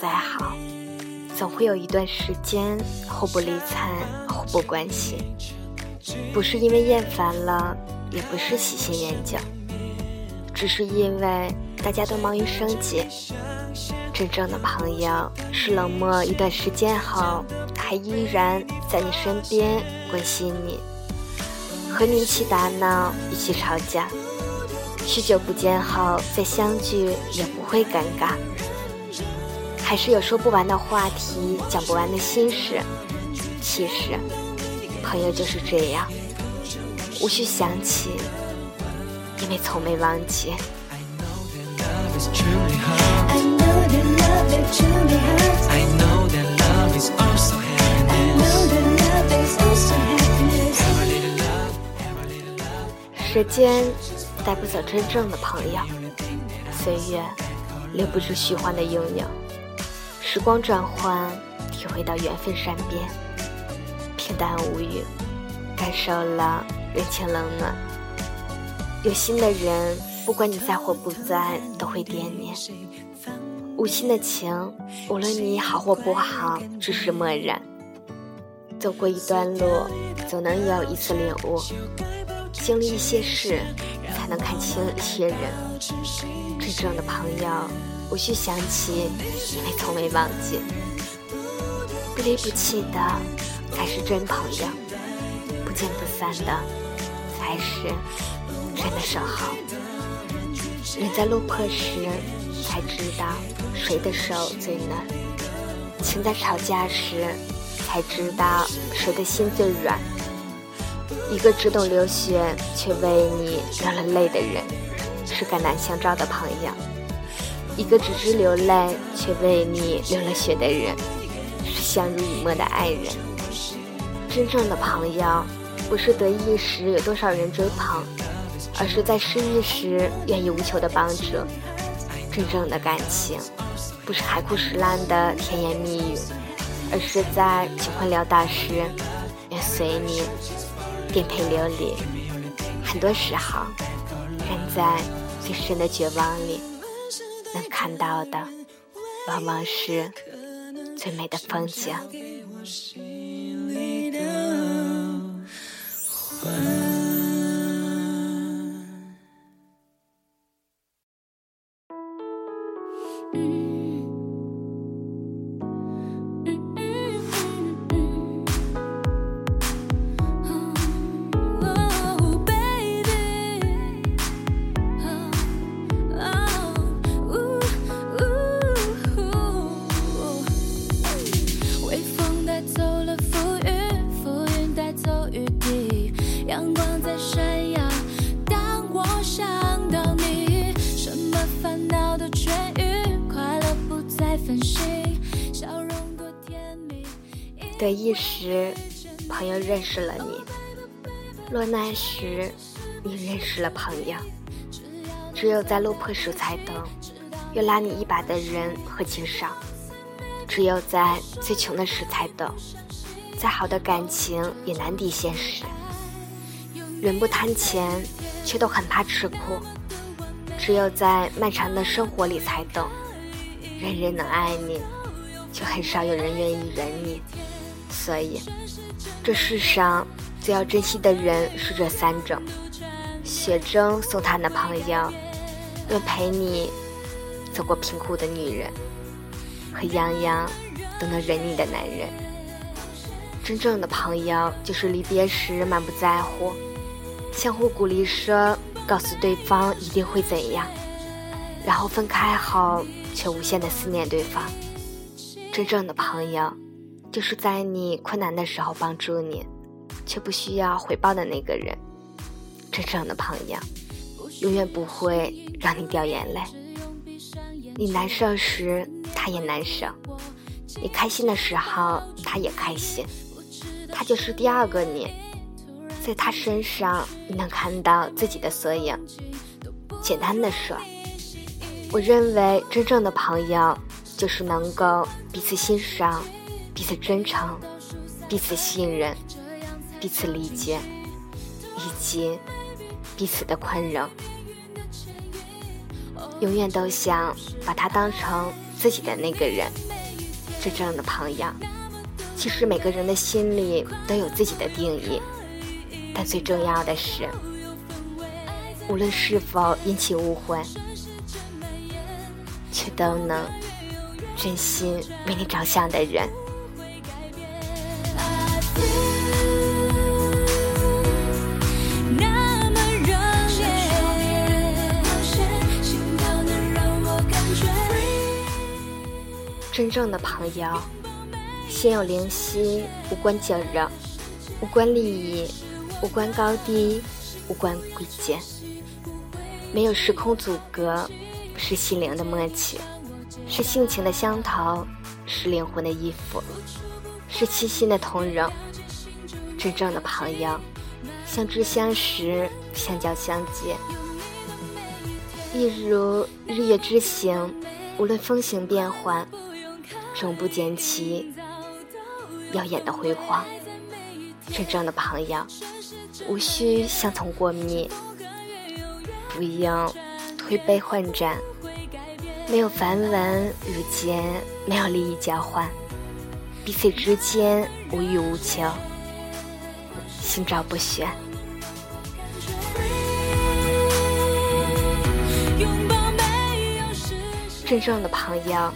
再好，总会有一段时间互不理睬、互不关心。不是因为厌烦了，也不是喜新厌旧，只是因为大家都忙于生计。真正的朋友是冷漠一段时间后，还依然在你身边关心你，和你一起打闹，一起吵架。许久不见后再相聚也不会尴尬，还是有说不完的话题，讲不完的心事。其实，朋友就是这样，无需想起，因为从没忘记。时间。带不走真正的朋友，岁月留不住虚幻的拥有。时光转换，体会到缘分善变，平淡无语，感受了人情冷暖。有心的人，不管你在或不在，都会惦念；无心的情，无论你好或不好，只是漠然。走过一段路，总能有一次领悟；经历一些事。才能看清一些人，真正的朋友无需想起，因为从未忘记。不离不弃的才是真朋友，不见不散的才是真的守候。人在落魄时才知道谁的手最暖，情在吵架时才知道谁的心最软。一个只懂流血却为你流了泪的人，是肝难相照的朋友；一个只知流泪却为你流了血的人，是相濡以沫的爱人。真正的朋友，不是得意时有多少人追捧，而是在失意时愿意无求的帮助。真正的感情，不是海枯石烂的甜言蜜语，而是在穷困潦倒时愿随你。颠沛流离，很多时候，人在最深的绝望里，能看到的，往往是最美的风景。得意时，朋友认识了你；落难时，你认识了朋友。只有在落魄时才懂，有拉你一把的人何其少；只有在最穷的时才懂，再好的感情也难敌现实。人不贪钱，却都很怕吃苦；只有在漫长的生活里才懂，人人能爱你，却很少有人愿意忍你。所以，这世上最要珍惜的人是这三种：雪中送炭的朋友，愿陪你走过贫苦的女人，和样样都能忍你的男人。真正的朋友，就是离别时满不在乎，相互鼓励说，告诉对方一定会怎样，然后分开后却无限的思念对方。真正的朋友。就是在你困难的时候帮助你，却不需要回报的那个人。真正的朋友，永远不会让你掉眼泪。你难受时，他也难受；你开心的时候，他也开心。他就是第二个你，在他身上你能看到自己的缩影。简单的说，我认为真正的朋友就是能够彼此欣赏。彼此真诚，彼此信任，彼此理解，以及彼此的宽容。永远都想把他当成自己的那个人。真正的朋友，其实每个人的心里都有自己的定义，但最重要的是，无论是否引起误会，却都能真心为你着想的人。真正的朋友，心有灵犀，无关骄热，无关利益，无关高低，无关贵贱，没有时空阻隔，是心灵的默契，是性情的相投，是灵魂的依附，是七心的同融。真正的朋友，相知相识，相交相见，一如日月之行，无论风行变幻。终不见其耀眼的辉煌。真正的朋友，无需相从过密，不用推杯换盏，没有繁文缛节，没有利益交换，彼此之间无欲无求，心照不宣。真正的朋友。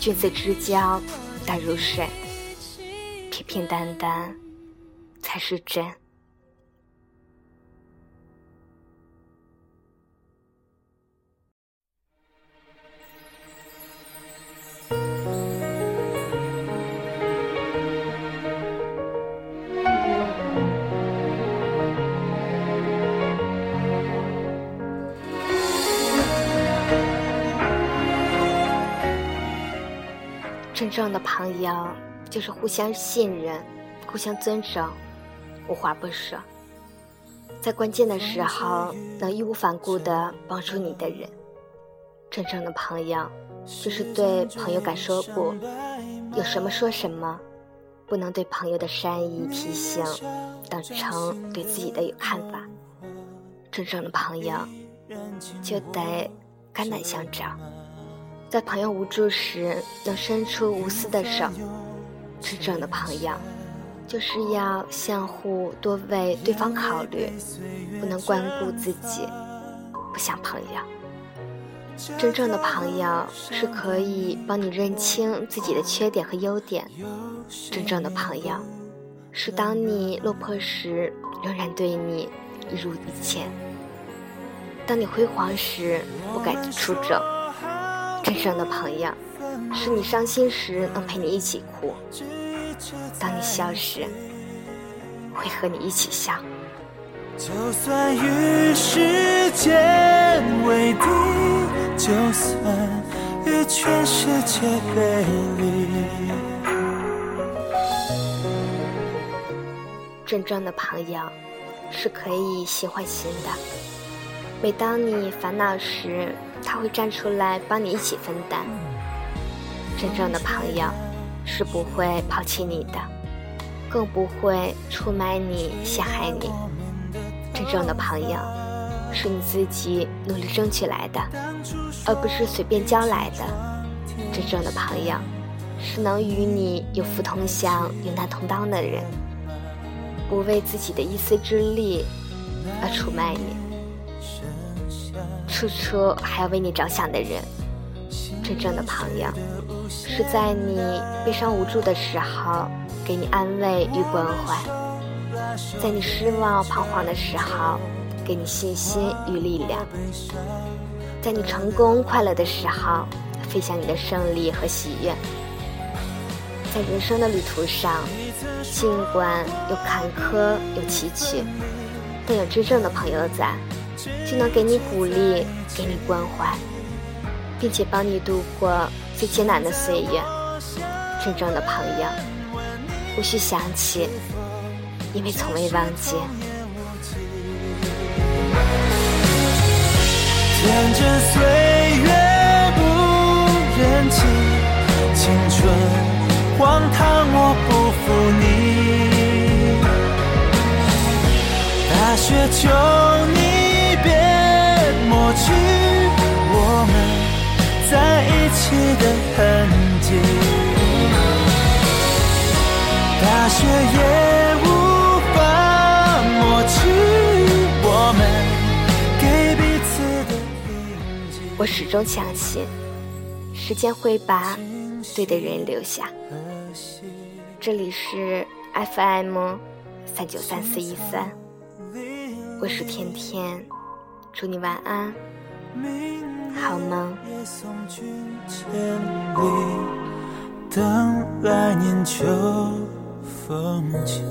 君子之交淡如水，平平淡淡才是真。真正的朋友就是互相信任、互相尊重、无话不说，在关键的时候能义无反顾地帮助你的人。真正的朋友就是对朋友敢说不，有什么说什么，不能对朋友的善意提醒当成对自己的有看法。真正的朋友就得肝胆相照。在朋友无助时，能伸出无私的手。真正的朋友，就是要相互多为对方考虑，不能光顾自己，不像朋友。真正的朋友是可以帮你认清自己的缺点和优点。真正的朋友，是当你落魄时，仍然对你一如以前；当你辉煌时，不改出征。真正的朋友，是你伤心时能陪你一起哭；当你笑时，会和你一起笑。就算与时间为敌，就算与全世界背离。真正的朋友，是可以心换心的。每当你烦恼时，他会站出来帮你一起分担。真正的朋友是不会抛弃你的，更不会出卖你、陷害你。真正的朋友是你自己努力争取来的，而不是随便交来的。真正的朋友是能与你有福同享、有难同当的人，不为自己的一丝之力而出卖你。处处还要为你着想的人，真正的朋友，是在你悲伤无助的时候给你安慰与关怀，在你失望彷徨的时候给你信心与力量，在你成功快乐的时候分享你的胜利和喜悦。在人生的旅途上，尽管有坎坷有崎岖，但有真正的朋友在。就能给你鼓励，给你关怀，并且帮你度过最艰难的岁月。真正的朋友，无需想起，因为从未忘记。天真岁月不忍欺，青春荒唐我不负你。大雪求你。去我们在一起的痕迹。大雪也无法抹去我们给彼此的印记。我始终相信，时间会把对的人留下。这里是 FM 三九三四一三，我是甜甜，祝你晚安，好梦。等来年秋风起。